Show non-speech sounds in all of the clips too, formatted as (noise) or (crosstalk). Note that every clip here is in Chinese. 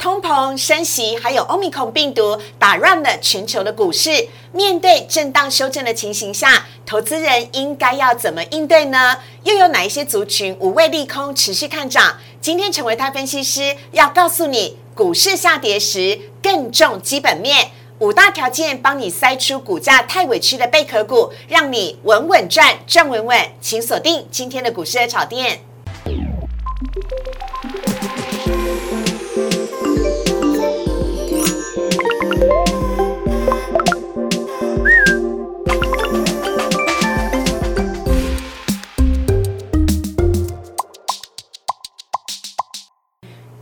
通膨升息，还有欧米孔病毒打乱了全球的股市。面对震荡修正的情形下，投资人应该要怎么应对呢？又有哪一些族群无畏利空持续看涨？今天成为他分析师要告诉你，股市下跌时更重基本面。五大条件帮你筛出股价太委屈的贝壳股，让你稳稳赚，赚稳稳。请锁定今天的股市的炒店。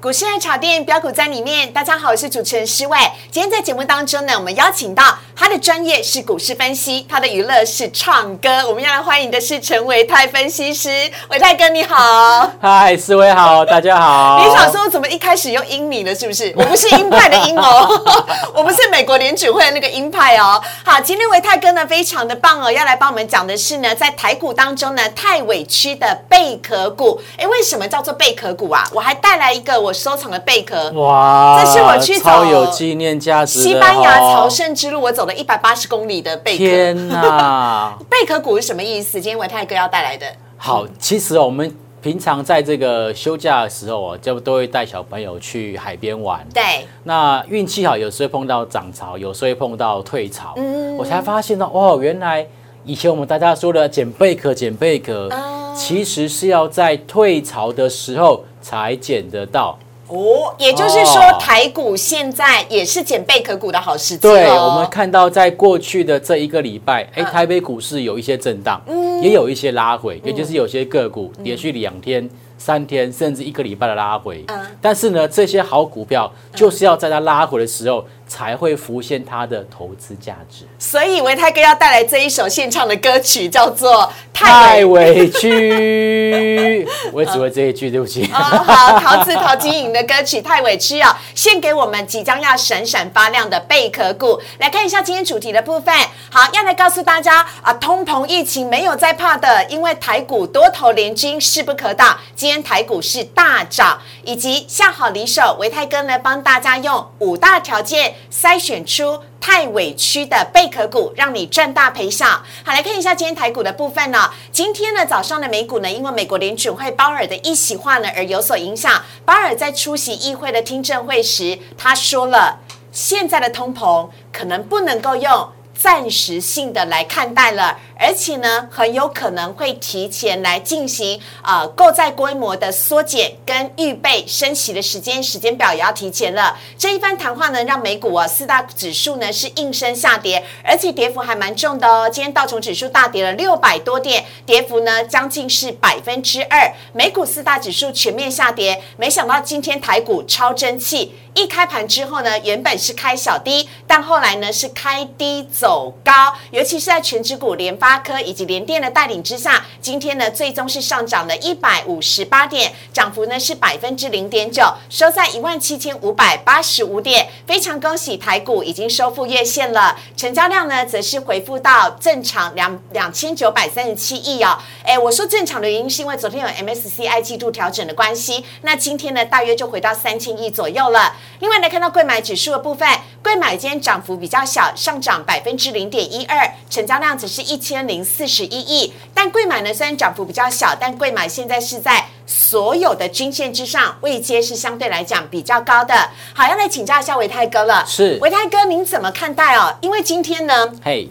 股市爱茶店标股在里面，大家好，我是主持人施伟。今天在节目当中呢，我们邀请到他的专业是股市分析，他的娱乐是唱歌。我们要来欢迎的是陈维泰分析师，维泰哥你好，嗨，思维好，大家好。你想说怎么一开始用英你了？是不是？我不是鹰派的鹰哦，(laughs) 我不是美国联储会的那个鹰派哦。好，今天维泰哥呢非常的棒哦，要来帮我们讲的是呢，在台股当中呢太委屈的贝壳股。哎，为什么叫做贝壳股啊？我还带来一个我。收藏的贝壳，哇！这是我去超有纪念价值西班牙朝圣之路，我走了一百八十公里的贝壳。天哪！(laughs) 贝壳股是什么意思？今天维泰哥要带来的。好，其实我们平常在这个休假的时候啊，就都会带小朋友去海边玩。对。那运气好，有时候碰到涨潮，有时候会碰到退潮。嗯。我才发现到，哦，原来以前我们大家说的捡贝壳、捡贝壳，其实是要在退潮的时候才捡得到。哦，也就是说，台股现在也是捡贝壳股的好时机。对，我们看到在过去的这一个礼拜，哎，台北股市有一些震荡，嗯，也有一些拉回，也就是有些个股连续两天、三天，甚至一个礼拜的拉回。嗯，但是呢，这些好股票就是要在它拉回的时候。才会浮现它的投资价值。所以维泰哥要带来这一首现唱的歌曲，叫做《太委屈》。(laughs) 我只会这一句，对不起。哦，好，陶瓷陶晶莹的歌曲《太委屈》啊，献给我们即将要闪闪发亮的贝壳股。来看一下今天主题的部分。好，要来告诉大家啊，通膨疫情没有在怕的，因为台股多头联军势不可挡。今天台股是大涨，以及下好离手，维泰哥呢帮大家用五大条件。筛选出太委屈的贝壳股，让你赚大赔小。好，来看一下今天台股的部分呢。今天呢早上的美股呢，因为美国联准会鲍尔的一席话呢而有所影响。鲍尔在出席议会的听证会时，他说了，现在的通膨可能不能够用暂时性的来看待了。而且呢，很有可能会提前来进行呃购债规模的缩减跟预备升息的时间时间表也要提前了。这一番谈话呢，让美股啊四大指数呢是应声下跌，而且跌幅还蛮重的哦。今天道琼指数大跌了六百多点，跌幅呢将近是百分之二。美股四大指数全面下跌，没想到今天台股超争气，一开盘之后呢，原本是开小低，但后来呢是开低走高，尤其是在全指股联发。科以及联电的带领之下，今天呢最终是上涨了一百五十八点，涨幅呢是百分之零点九，收在一万七千五百八十五点。非常恭喜台股已经收复月线了，成交量呢则是回复到正常两两千九百三十七亿哦。哎，我说正常的原因是因为昨天有 MSCI 季度调整的关系，那今天呢大约就回到三千亿左右了。另外呢看到贵买指数的部分，贵买今天涨幅比较小，上涨百分之零点一二，成交量只是一千。零四十一亿，但贵买呢虽然涨幅比较小，但贵买现在是在所有的均线之上，位阶是相对来讲比较高的。好，要来请教一下维泰哥了。是维泰哥，您怎么看待哦？因为今天呢，嘿，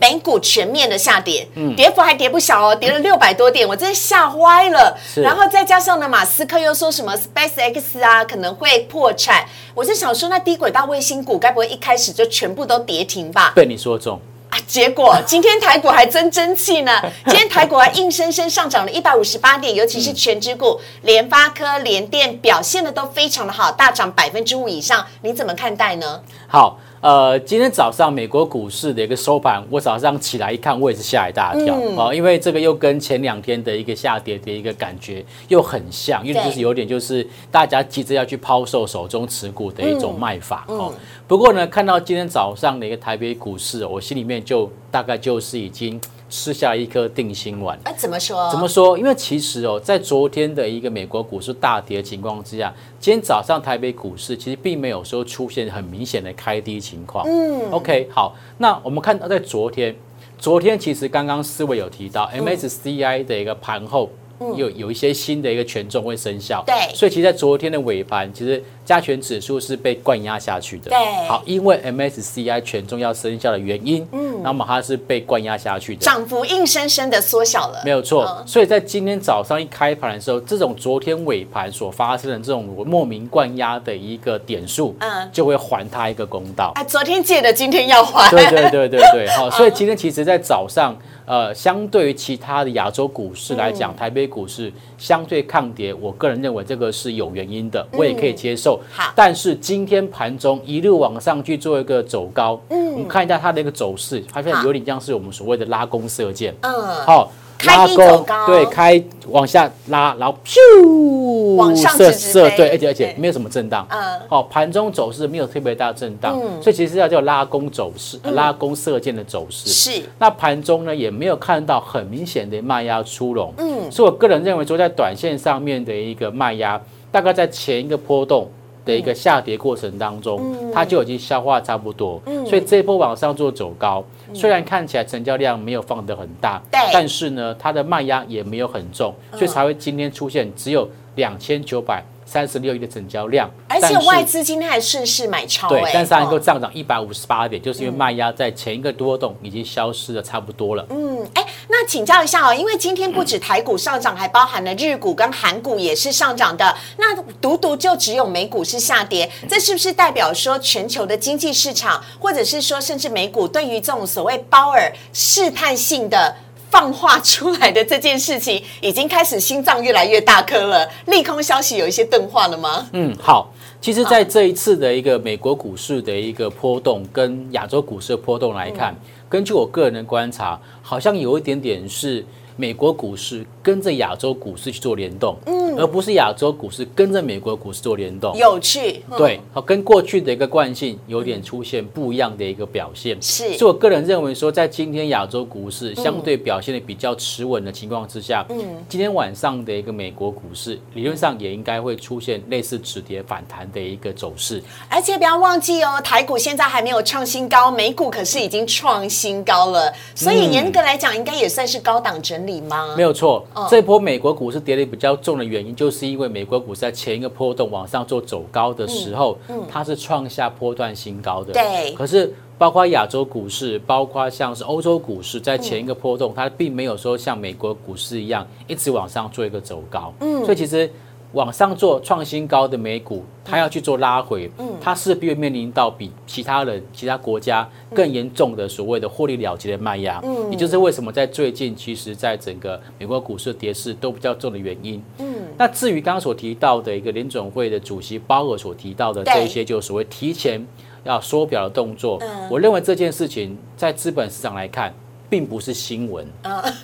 美股全面的下跌，嗯，跌幅还跌不小哦，跌了六百多点，我真的吓坏了。然后再加上呢，马斯克又说什么 Space X 啊可能会破产，我就想说，那低轨道卫星股该不会一开始就全部都跌停吧？被你说中。啊！结果 (laughs) 今天台股还真争气呢，今天台股还硬生生上涨了一百五十八点，尤其是全指股，联发科、联电表现的都非常的好，大涨百分之五以上，你怎么看待呢？好。呃，今天早上美国股市的一个收盘，我早上起来一看，我也是吓一大跳啊，因为这个又跟前两天的一个下跌的一个感觉又很像，因为就是有点就是大家急着要去抛售手中持股的一种卖法哦。不过呢，看到今天早上的一个台北股市，我心里面就大概就是已经吃下一颗定心丸。哎，怎么说？怎么说？因为其实哦，在昨天的一个美国股市大跌的情况之下，今天早上台北股市其实并没有说出现很明显的开低情况。嗯，OK，好，那我们看到在昨天，昨天其实刚刚思维有提到 MSCI 的一个盘后。有有一些新的一个权重会生效，对，所以其实，在昨天的尾盘，其实加权指数是被灌压下去的，对，好，因为 MSCI 权重要生效的原因，嗯，那么它是被灌压下去的，涨幅硬生生的缩小了，没有错，所以在今天早上一开盘的时候，这种昨天尾盘所发生的这种莫名灌压的一个点数，嗯，就会还它一个公道，啊，昨天借的，今天要还，对对对对对，好，(laughs) 所以今天其实，在早上。呃，相对于其他的亚洲股市来讲，台北股市相对抗跌，我个人认为这个是有原因的，我也可以接受。好，但是今天盘中一路往上去做一个走高，嗯，我们看一下它的一个走势，发现有点像是我们所谓的拉弓射箭，嗯，好。拉高，对，开往下拉，然后咻，往上射射，对，而且而且没有什么震荡，嗯，好，盘中走势没有特别大震荡，嗯，所以其实要叫拉弓走势，拉弓射箭的走势。是。那盘中呢也没有看到很明显的卖压出笼，嗯，所以我个人认为说在短线上面的一个卖压，大概在前一个波动。的一个下跌过程当中，它就已经消化差不多，所以这一波往上做走高，虽然看起来成交量没有放得很大，但是呢，它的卖压也没有很重，所以才会今天出现只有两千九百。三十六亿的成交量，而且外资今天还顺势买超，对，但是它能够上涨一百五十八点，就是因为卖压在前一个多动已经消失的差不多了。嗯，哎，那请教一下哦，因为今天不止台股上涨，还包含了日股跟韩股也是上涨的，那独独就只有美股是下跌，这是不是代表说全球的经济市场，或者是说甚至美股对于这种所谓鲍尔试探性的？放话出来的这件事情，已经开始心脏越来越大颗了。利空消息有一些钝化了吗？嗯，好。其实，在这一次的一个美国股市的一个波动，跟亚洲股市的波动来看，根据我个人的观察，好像有一点点是。美国股市跟着亚洲股市去做联动，嗯，而不是亚洲股市跟着美国股市做联动，有趣，对，好，跟过去的一个惯性有点出现不一样的一个表现，是，所以我个人认为说，在今天亚洲股市相对表现的比较持稳的情况之下，嗯，今天晚上的一个美国股市理论上也应该会出现类似止跌反弹的一个走势，而且不要忘记哦，台股现在还没有创新高，美股可是已经创新高了，所以严格来讲，应该也算是高档整。没有错，这波美国股市跌的比较重的原因，就是因为美国股市在前一个波动往上做走高的时候，它是创下波段新高的。对，可是包括亚洲股市，包括像是欧洲股市，在前一个波动，它并没有说像美国股市一样一直往上做一个走高。嗯，所以其实。往上做创新高的美股，它要去做拉回，它势必会面临到比其他人、其他国家更严重的所谓的获利了结的卖压。嗯，也就是为什么在最近，其实在整个美国股市跌势都比较重的原因。嗯，那至于刚刚所提到的一个联准会的主席鲍尔所提到的这一些，就所谓提前要缩表的动作，我认为这件事情在资本市场来看，并不是新闻，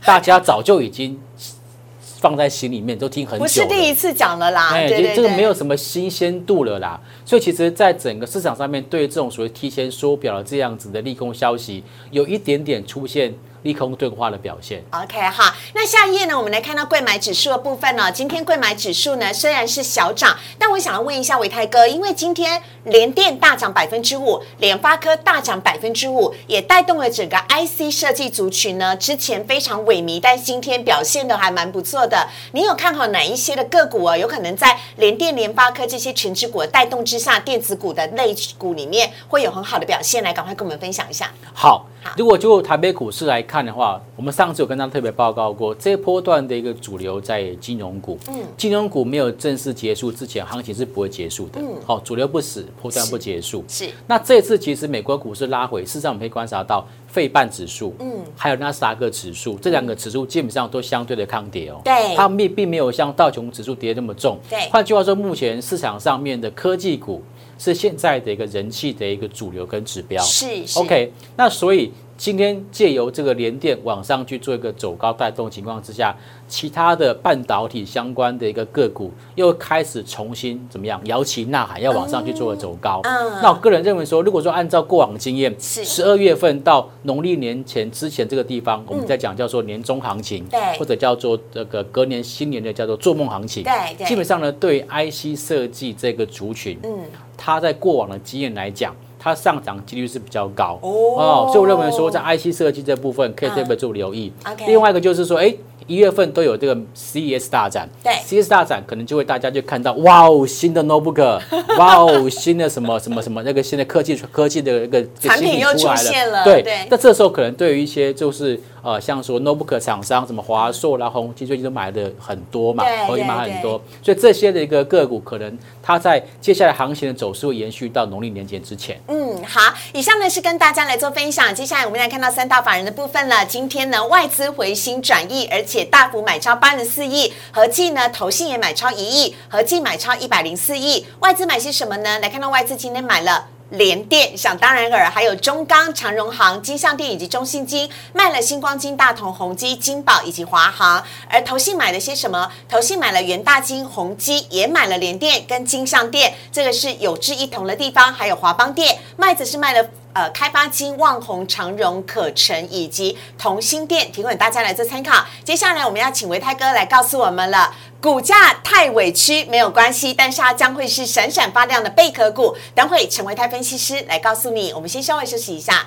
大家早就已经。放在心里面都听很久，不是第一次讲了啦。哎，这个没有什么新鲜度了啦。所以其实，在整个市场上面，对这种所谓提前缩表的这样子的利空消息，有一点点出现。利空钝化的表现。OK，好，那下一页呢？我们来看到贵买指数的部分呢。今天贵买指数呢虽然是小涨，但我想要问一下维泰哥，因为今天联电大涨百分之五，联发科大涨百分之五，也带动了整个 IC 设计族群呢。之前非常萎靡，但今天表现的还蛮不错的。你有看好哪一些的个股啊？有可能在联电、联发科这些全职股的带动之下，电子股的类股里面会有很好的表现？来，赶快跟我们分享一下。好。如果就台北股市来看的话，我们上次有跟大家特别报告过，这一波段的一个主流在金融股。嗯，金融股没有正式结束之前，行情是不会结束的。嗯，好，主流不死，波段不结束。是。那这次其实美国股市拉回，事实上我们可以观察到，费半指数，嗯，还有纳斯达克指数这两个指数基本上都相对的抗跌哦。对。它们并并没有像道琼指数跌那么重。对。换句话说，目前市场上面的科技股。是现在的一个人气的一个主流跟指标。是。OK，那所以今天借由这个联电往上去做一个走高带动情况之下，其他的半导体相关的一个个股又开始重新怎么样摇旗呐喊，要往上去做个走高。嗯那我个人认为说，如果说按照过往经验，十二月份到农历年前之前这个地方，我们在讲叫做年终行情，对或者叫做这个隔年新年的叫做做梦行情。对对基本上呢，对 IC 设计这个族群，嗯，它在过往的经验来讲，它上涨几率是比较高哦所以我认为说，在 IC 设计这部分可以特别做留意。另外一个就是说，哎。一月份都有这个 CES 大展，对，CES 大展可能就会大家就看到，哇哦，新的 notebook，(laughs) 哇哦，新的什么什么什么那个新的科技科技的一个产品又出来了对对。那这时候可能对于一些就是呃，像说 notebook 厂商，什么华硕啦、宏基最近都买的很多嘛对，宏基买很多，所以这些的一个个股，可能它在接下来行情的走势会延续到农历年前之前。嗯，好，以上呢是跟大家来做分享。接下来我们来看到三大法人的部分了。今天呢，外资回心转意，而且大幅买超八十四亿，合计呢投信也买超一亿，合计买超一百零四亿。外资买些什么呢？来看到外资今天买了。联电想当然尔，还有中钢、长荣行、金相电以及中信金，卖了星光金、大同、宏基、金宝以及华航。而投信买了些什么？投信买了元大金、宏基，也买了联电跟金相电，这个是有志一同的地方。还有华邦电，麦子是卖了。呃，开发金、旺宏、长荣、可成以及同心店，提供大家来做参考。接下来我们要请维泰哥来告诉我们了，股价太委屈没有关系，但是它将会是闪闪发亮的贝壳股。等会陈维泰分析师来告诉你。我们先稍微休息一下，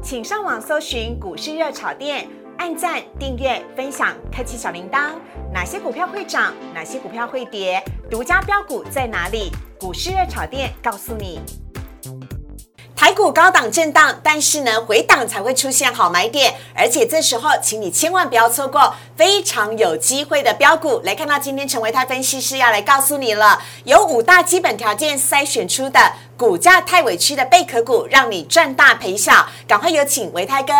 请上网搜寻股市热炒店，按赞、订阅、分享，开启小铃铛。哪些股票会涨？哪些股票会跌？独家标股在哪里？股市热炒店告诉你。台股高档震荡，但是呢，回档才会出现好买点，而且这时候，请你千万不要错过非常有机会的标股。来看到今天陈维泰分析师要来告诉你了，有五大基本条件筛选出的股价太委屈的贝壳股，让你赚大赔小。赶快有请维泰哥。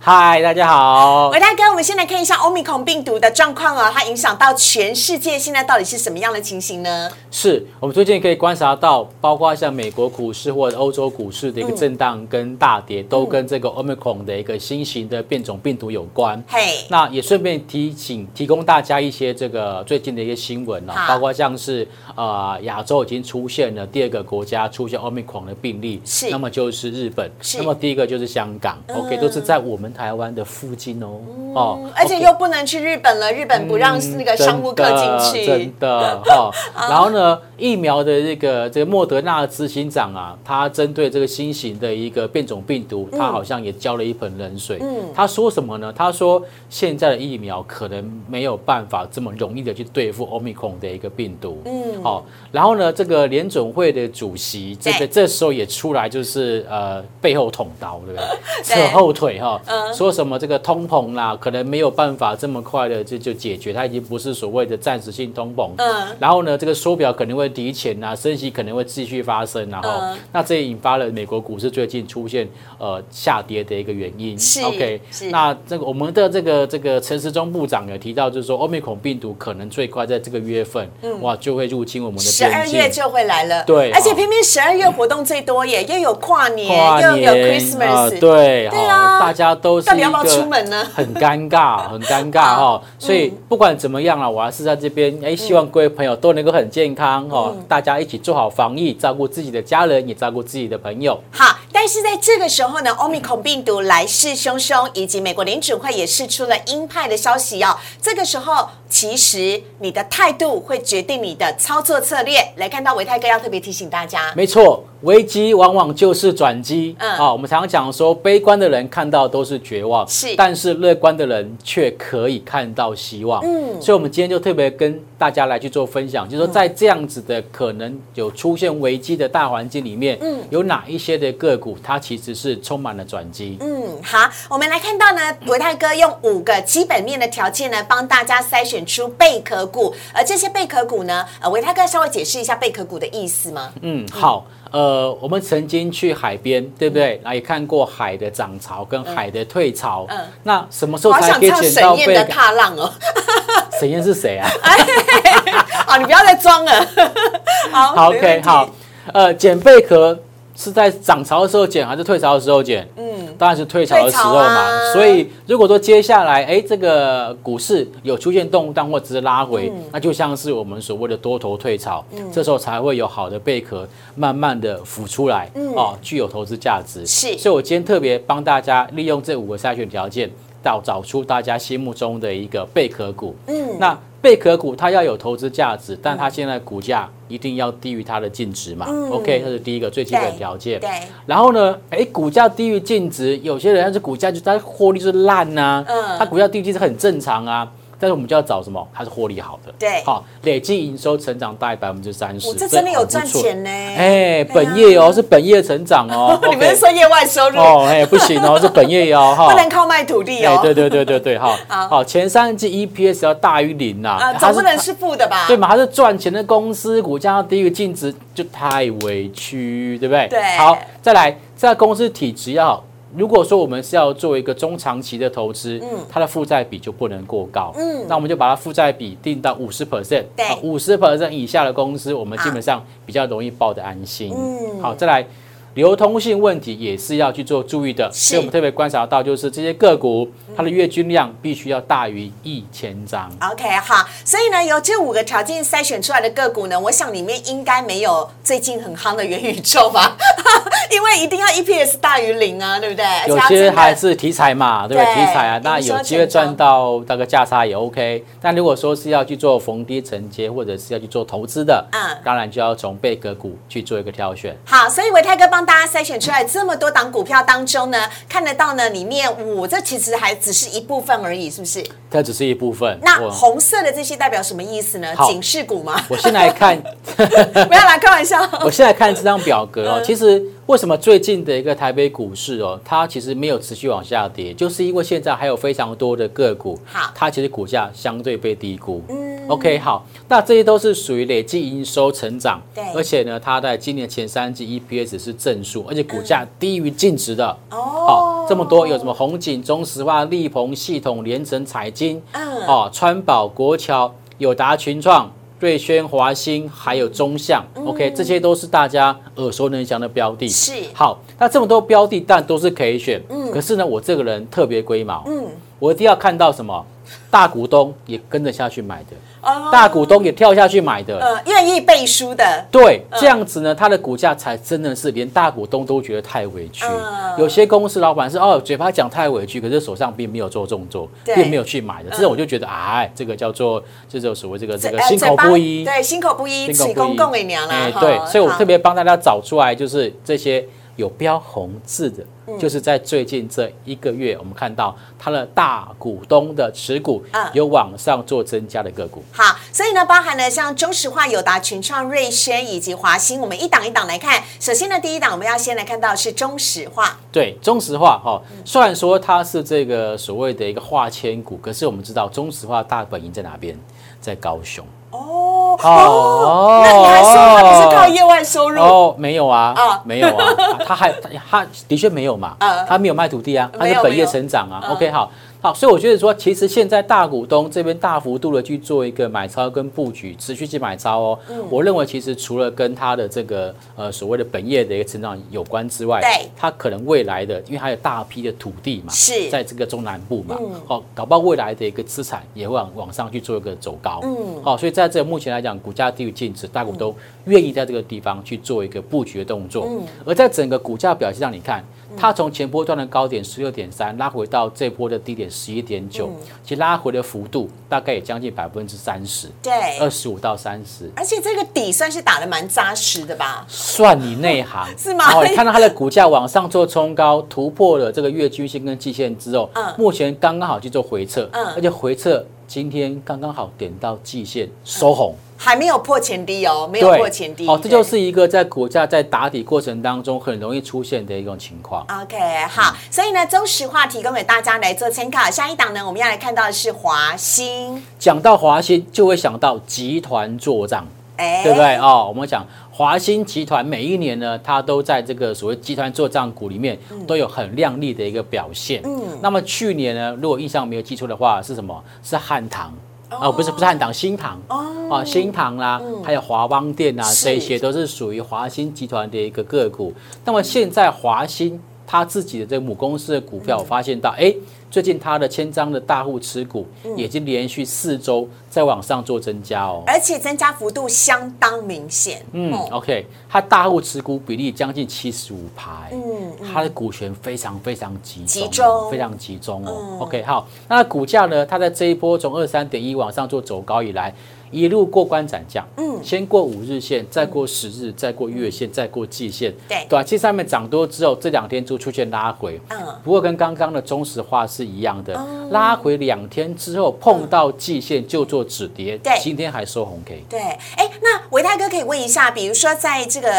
嗨，大家好。伟大哥，我们先来看一下欧米孔病毒的状况哦，它影响到全世界，现在到底是什么样的情形呢？是我们最近可以观察到，包括像美国股市或者欧洲股市的一个震荡跟大跌，都跟这个 Omicron 的一个新型的变种病毒有关。嘿，那也顺便提醒提供大家一些这个最近的一些新闻呢、好包括像是呃亚洲已经出现了第二个国家出现 Omicron 的病例，是。那么就是日本，是。那么第一个就是香港、o k 都是在我们台湾的附近哦，哦嗯，而且又不能去日本了，日本不让那个商务客进去。真的真的哈。(laughs) 然后呢，疫苗的这个这个莫德纳执行长啊，他针对这个新型的一个变种病毒，他好像也浇了一盆冷水。嗯他说什么呢？他说现在的疫苗可能没有办法这么容易的去对付 Omicron 的一个病毒。嗯好、然后呢，这个联准会的主席这个这时候也出来，就是呃背后捅刀，对不对？(laughs) 扯后腿哈、嗯说什么这个通膨啦，可能没有办法这么快的就就解决，它已经不是所谓的暂时性通膨。嗯然后呢，这个缩表可能会提前啊，升息可能会继续发生然后、嗯那这也引发了美国股市最近出现呃下跌的一个原因。是 OK，那这个我们的这个这个陈时中部长有提到，就是说欧米孔病毒可能最快在这个月份，哇就会入侵我们的嗯十二。月就会来了，对而且哦偏偏十二月活动最多耶，又有跨年，跨又有 Christmas，、啊对，对啊。哈大家都是到底要不要出门呢？很尴尬，(laughs) 很尴尬哈。所以不管怎么样啦，我还是在这边，哎，希望各位朋友都能够很健康哈，大家一起做好防疫，照顾自己的家人，也照顾自己的朋友。好，但是在这个时候呢，欧米孔病毒来势汹汹，以及美国联准会也释出了鹰派的消息哦。这个时候，其实你的态度会决定你的操作策略。来看到维泰哥要特别提醒大家，没错，危机往往就是转机。嗯啊，我们常常讲说，悲观的人看到都是绝望，是但是乐观的人却可以看到希望。嗯所以，我们今天就特别跟大家来去做分享，就是说，在这样子的可能有出现危机的大环境里面，嗯有哪一些的个股，它其实是充满了转机。嗯，好，我们来看到呢，维泰哥用五个基本面的条件呢，帮大家筛选出贝壳股，而这些贝壳股呢，呃，维泰哥稍微解释一下贝壳股的意思吗？嗯，好，呃，我们曾经去海边，对不对？啊，也看过海的涨潮跟海的退潮。嗯那什么时候好才可以捡到贝燕的？踏浪哦，(laughs) 沈燕是谁啊？好，(laughs) 你不要再装了。(laughs) 好好，OK，好，呃，捡贝壳是在涨潮的时候减，还是退潮的时候减？嗯，当然是退潮的时候嘛。啊所以如果说接下来，哎，这个股市有出现动荡或者是拉回，嗯那就像是我们所谓的多头退潮，这时候才会有好的贝壳慢慢的浮出来，哦，具有投资价值。嗯是所以我今天特别帮大家利用这五个筛选条件，到找出大家心目中的一个贝壳股。嗯，那贝壳股它要有投资价值，但它现在股价一定要低于它的净值嘛、嗯 o k 这是第一个最基本对条件。对，然后呢，哎，股价低于净值，有些人他是股价就它获利是烂呐、嗯它股价低于净值很正常啊。但是我们就要找什么？它是获利好的，对好，累计营收成长大概百分之三十我，这真的有赚钱呢。哎，本业哦是本业成长哦 (laughs) 你们是说业外收入哦，哎，不行哦，是本业哦，(laughs) 哈，不能靠卖土地哎，哦？对对对对对，哈，(laughs) 好好，前三季 EPS 要大于零呐，总不能是负的吧？对嘛？它是赚钱的公司，股价要低于净值，就太委屈，对不对？对好，再来，这家公司体质要好。如果说我们是要做一个中长期的投资，嗯它的负债比就不能过高，嗯那我们就把它负债比定到五十 percent，对五十 percent 以下的公司，我们基本上比较容易抱得安心。嗯好，再来。流通性问题也是要去做注意的，所以我们特别观察到，就是这些个股它的月均量必须要大于一千张。OK，好，所以呢，由这五个条件筛选出来的个股呢，我想里面应该没有最近很夯的元宇宙吧，(laughs) 因为一定要 EPS 大于零啊，对不对？有些还是题材嘛，对不对？题材啊，那有机会赚到那个价差也 OK。但如果说是要去做逢低承接，或者是要去做投资的，嗯当然就要从贝壳股去做一个挑选。好，所以维泰哥帮大家筛选出来这么多档股票当中呢，看得到呢里面五，这其实还只是一部分而已，是不是？它只是一部分。那我红色的这些代表什么意思呢？警示股吗？我先来看，(laughs) 不要来开玩笑。我先来看这张表格嗯哦。其实为什么最近的一个台北股市哦，它其实没有持续往下跌，就是因为现在还有非常多的个股，好。它其实股价相对被低估。嗯，OK，好，那这些都是属于累计营收成长，对。而且呢，它在今年前三季 EPS 是正数，而且股价低于净值的。哦。好，这么多有什么红景、中石化、力鹏系统、联成、彩金，嗯。哦，川宝、国桥、友达、群创、瑞轩、华兴，还有中象、o k 这些都是大家耳熟能详的标的。嗯是。好，那这么多标的，但都是可以选。嗯，可是呢，我这个人特别龟毛，嗯，我一定要看到什么大股东也跟着下去买的，哦大股东也跳下去买的。呃，愿意背书的，对，嗯这样子呢，它的股价才真的是连大股东都觉得太委屈。嗯有些公司老板是哦，嘴巴讲太委屈，可是手上并没有做动作，对并没有去买的。这种我就觉得，哎，这个叫做这就所谓这个这个呃心口不一，对，心口不一，心此口不一公共给娘啦。哈哎对，所以我特别帮大家找出来，就是这些有标红字的，嗯就是在最近这一个月，我们看到它的大股东的持股嗯有往上做增加的个股。好，所以呢，包含了像中石化、友达、群创、瑞轩以及华兴，我们一档一档来看。首先呢，第一档我们要先来看到是中石化，对，中石化哈、哦，虽然说它是这个所谓的一个化纤股，可是我们知道中石化大本营在哪边？在高雄。哦。那你还说他不是靠业外收入？哦，没有啊，啊。没有啊，他还他的确没有嘛，(laughs) 嗯。他没有卖土地啊，他是本业成长啊。嗯 OK，好，好，所以我觉得说，其实现在大股东这边大幅度的去做一个买超跟布局，持续去买超哦。嗯我认为其实除了跟它的这个呃所谓的本业的一个成长有关之外，对它可能未来的，因为还有大批的土地嘛，是在这个中南部嘛，嗯哦，搞不好未来的一个资产也会往往上去做一个走高，嗯好、所以在这目前来讲，股价低于净值，大股东愿意在这个地方去做一个布局的动作。嗯而在整个股价表现上，你看，它从前波段的高点十六点三拉回到这波的低点十一点九，其实拉回的幅度大概也将近百分之三十，对，二十五到三十。而且这个底算是打的蛮扎实的吧？算你内行 (laughs) 是吗哦，你看到它的股价往上做冲高，突破了这个月均线跟季线之后，嗯目前刚刚好去做回撤，嗯而且回撤今天刚刚好点到季线收红。还没有破前低哦，没有破前低。哦，这就是一个在股价在打底过程当中很容易出现的一种情况。OK，好，所以呢，中石化提供给大家来做参考。下一档呢，我们要来看到的是华兴，讲到华兴，就会想到集团做账，哎对不对？哦，我们讲华兴集团每一年呢，它都在这个所谓集团做账股里面都有很亮丽的一个表现。嗯那么去年呢，如果印象没有记错的话，是什么？是汉唐。啊，不是不是汉唐，新唐哦，新唐啦，还有华邦店啊，是。这些都是属于华兴集团的一个个股。那么现在华兴它自己的这个母公司的股票，我发现到，哎，最近它的千张的大户持股已经连续四周在往上做增加哦。而且增加幅度相当明显。嗯哦，OK，它大户持股比例将近七十五排，嗯它的股权非常非常集中，集中非常集中哦。嗯 OK，好，那股价呢？它在这一波从二三点一往上做走高以来，一路过关斩将，嗯。先过五日线，再过十日，再过月线，再过季线，对。短期上面涨多之后，这两天就出现拉回，嗯。不过跟刚刚的中石化是一样的，哦。拉回两天之后碰到季线就做止跌，对。今天还收红 K。对，哎，那维泰哥可以问一下，比如说在这个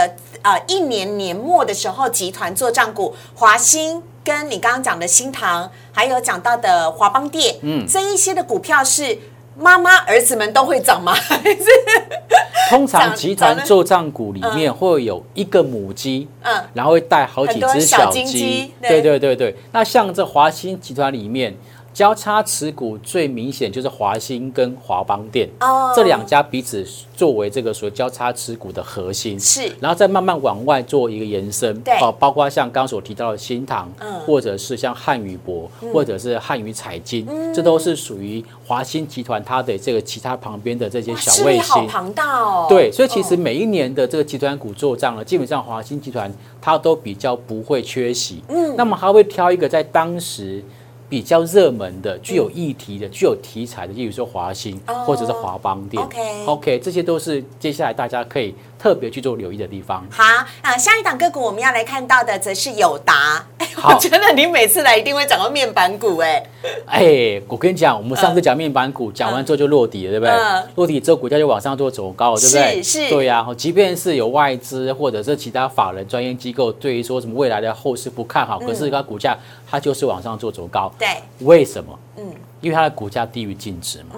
呃一年年末的时候，集团做账股，华兴跟你刚刚讲的新塘，还有讲到的华邦电，嗯，这一些的股票是妈妈儿子们都会长吗？(laughs) 通常集团做账股里面会有一个母鸡，嗯然后会带好几只小鸡对对对对。那像这华兴集团里面。交叉持股最明显就是华兴跟华邦电，哦。这两家彼此作为这个所谓交叉持股的核心，是。然后再慢慢往外做一个延伸，对。哦，包括像刚刚所提到的新唐，嗯。或者是像汉语博，或者是汉语彩金，这都是属于华兴集团它的这个其他旁边的这些小卫势力好星，庞大哦。对，所以其实嗯每一年的这个集团股做账呢，基本上华兴集团它都比较不会缺席。嗯，那么它会挑一个在当时比较热门的、具有议题的、具有题材的，例如说华兴哦或者是华邦店。OK，这些都是接下来大家可以特别去做留意的地方。好啊，下一档个股我们要来看到的则是友达。哎，我觉得你每次来一定会讲到面板股，哎，哎，我跟你讲，我们上次讲面板股，讲完之后就落底了，对不对嗯？落底之后，股价就往上做走高了，对不对？是是对呀。即便是有外资或者是其他法人专业机构对于说什么未来的后市不看好，可是它股价它就是往上做走高，对，为什么？嗯，因为它的股价低于净值嘛，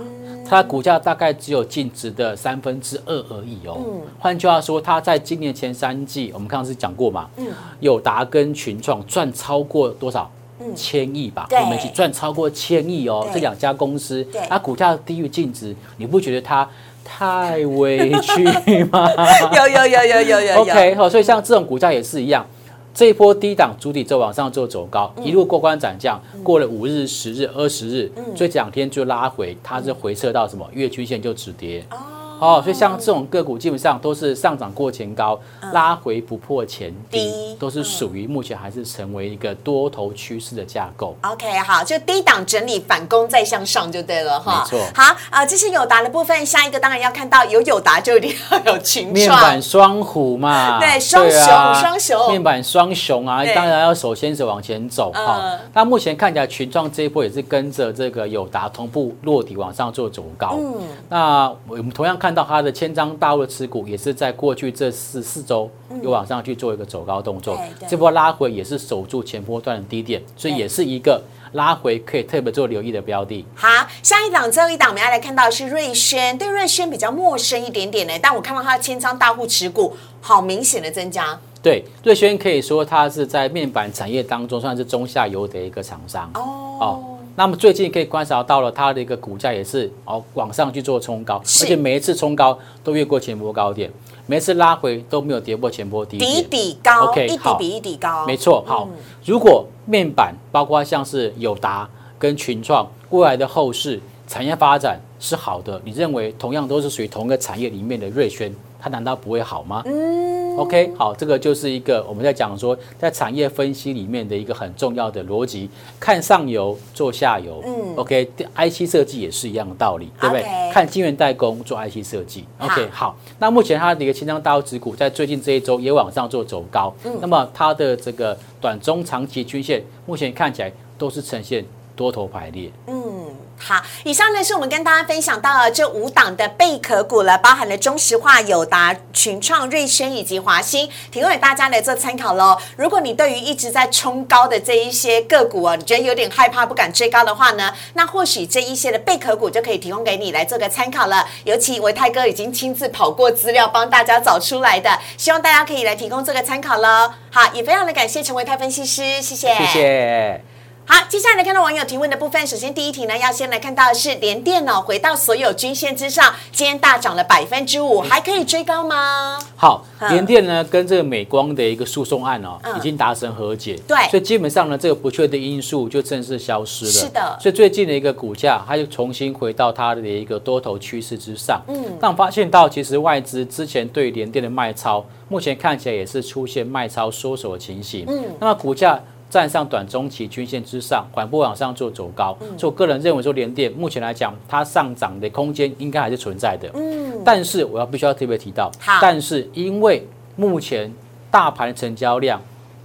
它股价大概只有净值的三分之二而已哦。嗯换句话说，它在今年前三季，我们刚刚是讲过嘛，嗯友达跟群创赚超过多少？嗯千亿吧，对我们一起赚超过千亿哦。对这两家公司对，它股价低于净值，你不觉得它太委屈吗？(laughs) 有有有有有有有 OK，好，所以像这种股价也是一样，这一波低档主体在往上做走高，嗯。一路过关斩将，过了五日、十日、二十日，所以这两天就拉回，它是回撤到什么？月均线就止跌。哦，所以像这种个股基本上都是上涨过前高，拉回不破前低低，都是属于目前还是成为一个多头趋势的架构。OK，好，就低档整理，反攻再向上就对了哈。没错好啊、这是友达的部分，下一个当然要看到有友达就一定要有群面创板。双虎嘛，对双啊雄双雄面板双雄啊对，当然要首先是往前走嗯哈。那目前看起来群创这一波也是跟着这个友达同步落底往上做走高。嗯那我们同样看到它的千张大陆的持股也是在过去这四四周有往上去做一个走高动作这波拉回也是守住前波段的低点，所以也是一个拉回可以特别做留意的标的。好，下一档最后一档我们要来看到的是瑞轩，对瑞轩比较陌生一点点呢，但我看到它的千张大户持股好明显的增加对，瑞轩可以说它是在面板产业当中算是中下游的一个厂商。哦。那么最近可以观察到了它的一个股价也是哦往上去做冲高，而且每一次冲高都越过前波高点，每一次拉回都没有跌破前波低底点。底高 OK，一底比一底高，没错，好，如果面板包括像是友达跟群创未来的后市产业发展是好的，你认为同样都是属于同一个产业里面的瑞轩，它难道不会好吗？嗯，OK，好，这个就是一个我们在讲说在产业分析里面的一个很重要的逻辑，看上游做下游。嗯，OK，IC 设计也是一样的道理，对不对看晶圆代工做 IC 设计。OK，好，那目前它的一个清仓大户指股在最近这一周也往上做走高，嗯那么它的这个短中长期均线目前看起来都是呈现多头排列。嗯，好，以上呢是我们跟大家分享到的这五档的贝壳股了，包含了中石化、友达、群创、瑞轩以及华兴，提供给大家来做参考喽。如果你对于一直在冲高的这一些个股啊，你觉得有点害怕，不敢追高的话呢，那或许这一些的贝壳股就可以提供给你来做个参考了。尤其维泰哥已经亲自跑过资料，帮大家找出来的，希望大家可以来提供这个参考喽。好，也非常的感谢陈维泰分析师，谢谢，谢谢。好，接下来来看到网友提问的部分。首先第一题呢，要先来看到的是联电脑回到所有均线之上，今天大涨了百分之五，还可以追高吗？好，嗯联电呢跟这个美光的一个诉讼案哦，嗯已经达成和解，对所以基本上呢，这个不确定因素就正式消失了。是的所以最近的一个股价，它就重新回到它的一个多头趋势之上。嗯，但我发现到其实外资之前对联电的卖超，目前看起来也是出现卖超缩手的情形。嗯，那么股价。站上短中期均线之上，缓步往上做走高，嗯。所以我个人认为说联电目前来讲，它上涨的空间应该还是存在的。嗯，但是我要必须要特别提到，但是因为目前大盘成交量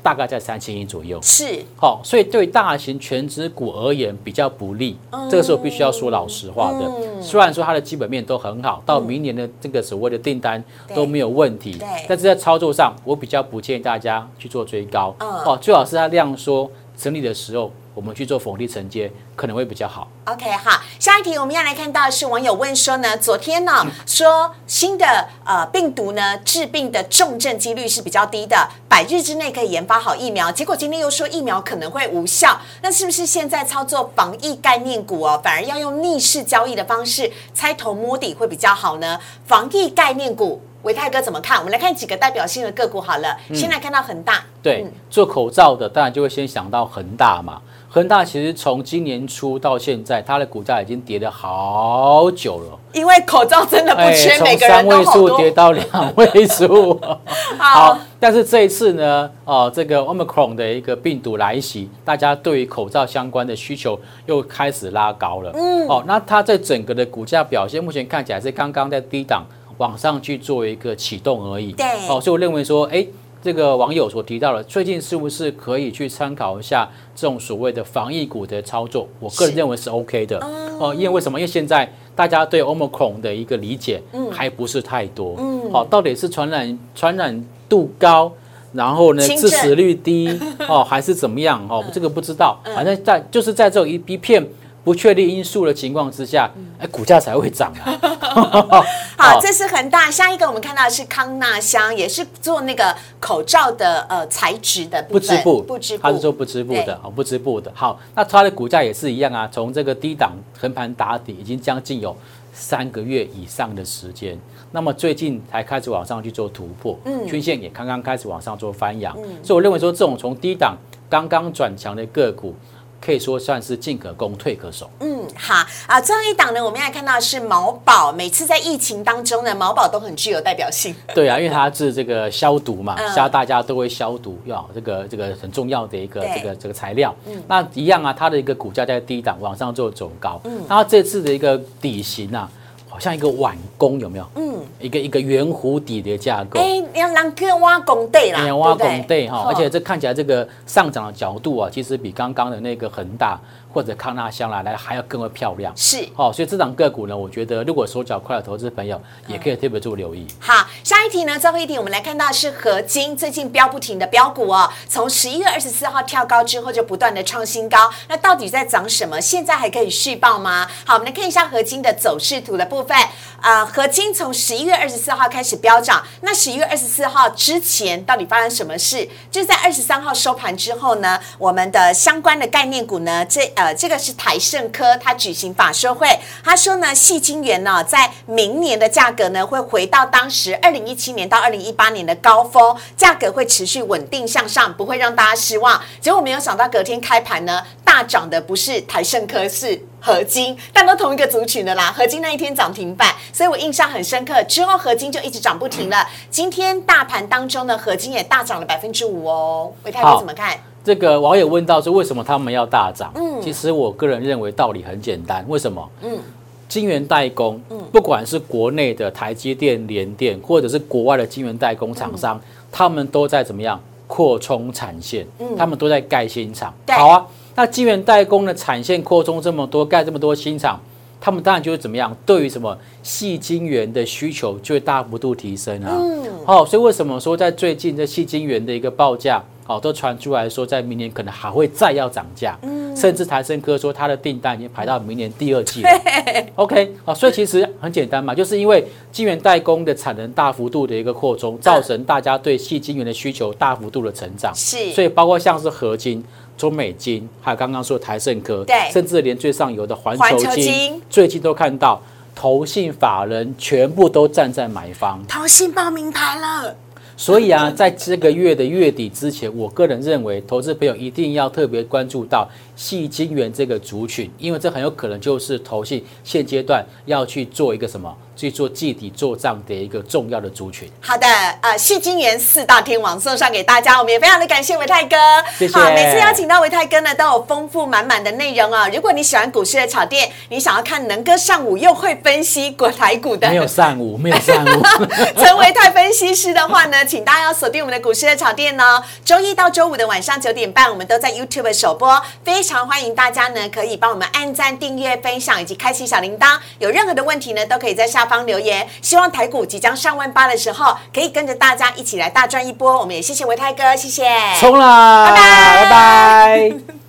大概在三千亿左右，是好、所以对大型全值股而言比较不利。嗯这个时候必须要说老实话的。虽然说它的基本面都很好，到明年的这个所谓的订单都没有问题对，但是在操作上，我比较不建议大家去做追高。嗯哦，最好是它量缩整理的时候，我们去做逢低承接，可能会比较好。OK，好，下一题我们要来看到的是网友问说呢，昨天呢、说新的呃病毒呢治病的重症几率是比较低的，百日之内可以研发好疫苗，结果今天又说疫苗可能会无效，那是不是现在操作防疫概念股哦，反而要用逆势交易的方式猜头摸底会比较好呢？防疫概念股。维泰哥怎么看？我们来看几个代表性的个股好了。先来看到恒大，对，嗯做口罩的当然就会先想到恒大嘛。恒大其实从今年初到现在，它的股价已经跌了好久了。因为口罩真的不缺，每个人三位。数跌到两位数。(laughs) 好好，但是这一次呢，哦，这个 Omicron 的一个病毒来袭，大家对于口罩相关的需求又开始拉高了。嗯，哦，那它在整个的股价表现，目前看起来是刚刚在低档往上去做一个启动而已。对哦，所以我认为说，哎。这个网友所提到的，最近是不是可以去参考一下这种所谓的防疫股的操作？我个人认为是 OK 的。哦，因为为什么？因为现在大家对 Omicron 的一个理解还不是太多，嗯，好，到底是传染传染度高，然后呢致死率低哦，还是怎么样？哦？这个不知道，反正在就是在这种一一片不确定因素的情况之下，哎，股价才会涨啊。(laughs) 好，(laughs) 哦这是恒大。下一个我们看到的是康纳香，也是做那个口罩的呃材质的。不织布，不织布，它是做不织布的，哦，不织布的。好，那它的股价也是一样啊，从这个低档横盘打底，已经将近有三个月以上的时间。那么最近才开始往上去做突破，嗯，均线也刚刚开始往上做翻扬，所以我认为说这种从低档刚刚转强的个股，可以说算是进可攻，退可守。嗯，好啊。最后一档呢，我们要看到是毛宝。每次在疫情当中呢，毛宝都很具有代表性。(laughs) 对啊，因为它是这个消毒嘛，嗯现在大家都会消毒，要这个这个很重要的一个这个这个材料。那一样啊，它的一个股价在低档往上做走高，嗯那它这次的一个底型啊，好像一个碗弓有没有？嗯，一个一个圆弧底的架构。哎，要让哥挖拱地啦，哎呀，挖拱地哈，哦而且这看起来这个上涨的角度啊，其实比刚刚的那个恒大或者康纳香来来还要更为漂亮。是。哦，所以这档个股呢，我觉得如果手脚快的投资朋友也可以特别做留意。好，下一题呢？最后一题，我们来看到是合金最近飙不停的标股哦，从十一月二十四号跳高之后就不断的创新高，那到底在涨什么？现在还可以续报吗？好，我们来看一下合金的走势图的部分。呃，合金从十一月二十四号开始飙涨，那十一月二十四号之前到底发生什么事？就是在二十三号收盘之后呢，我们的相关的概念股呢，这呃这个是台盛科，它举行法说会，他说呢，细晶元呢在明年的价格呢会回到当时二零一七年到二零一八年的高峰，价格会持续稳定向上，不会让大家失望。结果没有想到隔天开盘呢，大涨的不是台盛科，是合金，但都同一个族群的啦。合金那一天涨停板，所以我印象很深刻。之后合金就一直涨不停了。今天大盘当中呢，合金也大涨了百分之五哦。维泰哥怎么看？这个网友问到说，为什么他们要大涨？嗯，其实我个人认为道理很简单，为什么？嗯，晶圆代工，不管是国内的台积电、联电，或者是国外的晶圆代工厂商，他们都在怎么样扩充产线？他们都在盖新厂。好啊，那晶圆代工的产线扩充这么多，盖这么多新厂。他们当然就会怎么样？对于什么细晶圆的需求就会大幅度提升啊。哦，所以为什么说在最近这细晶圆的一个报价哦，都传出来说，在明年可能还会再要涨价，甚至台升科说它的订单已经排到明年第二季了。OK，好，所以其实很简单嘛，就是因为晶圆代工的产能大幅度的一个扩充，造成大家对细晶圆的需求大幅度的成长，是。所以包括像是合金。中美金，还有刚刚说的台盛科，对。甚至连最上游的环环球金球金，最近都看到投信法人全部都站在买方，投信报名牌了，所以啊，在这个月的月底之前，我个人认为，投资朋友一定要特别关注到细晶圆这个族群，因为这很有可能就是投信现阶段要去做一个什么，去做季底做账的一个重要的族群。好的，呃，戏金元四大天王送上给大家，我们也非常的感谢维泰哥。谢谢好，每次邀请到维泰哥呢，都有丰富满满的内容哦。如果你喜欢股市的炒店，你想要看能哥上午又会分析国台股的，没有上午，(laughs) 没有上午。(laughs) 成为泰分析师的话呢，请大家要锁定我们的股市的炒店哦。周一到周五的晚上九点半，我们都在 YouTube 首播，非常欢迎大家呢可以帮我们按赞、订阅、分享以及开启小铃铛。有任何的问题呢，都可以在方留言。希望台股即将上万八的时候，可以跟着大家一起来大赚一波。我们也谢谢维泰哥，谢谢。冲啦！拜拜拜拜